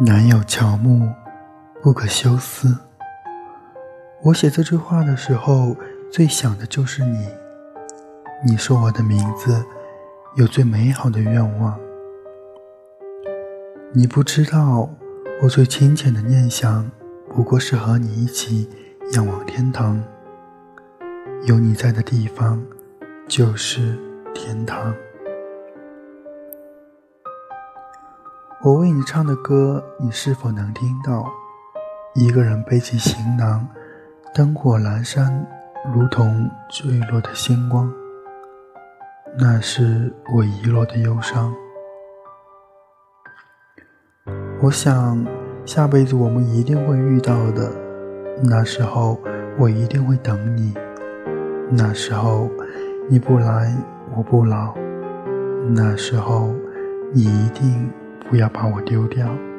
南有乔木，不可休思。我写这句话的时候，最想的就是你。你说我的名字，有最美好的愿望。你不知道，我最亲切的念想，不过是和你一起仰望天堂。有你在的地方，就是天堂。我为你唱的歌，你是否能听到？一个人背起行囊，灯火阑珊，如同坠落的星光。那是我遗落的忧伤。我想，下辈子我们一定会遇到的。那时候，我一定会等你。那时候，你不来，我不老。那时候，你一定。不要把我丢掉。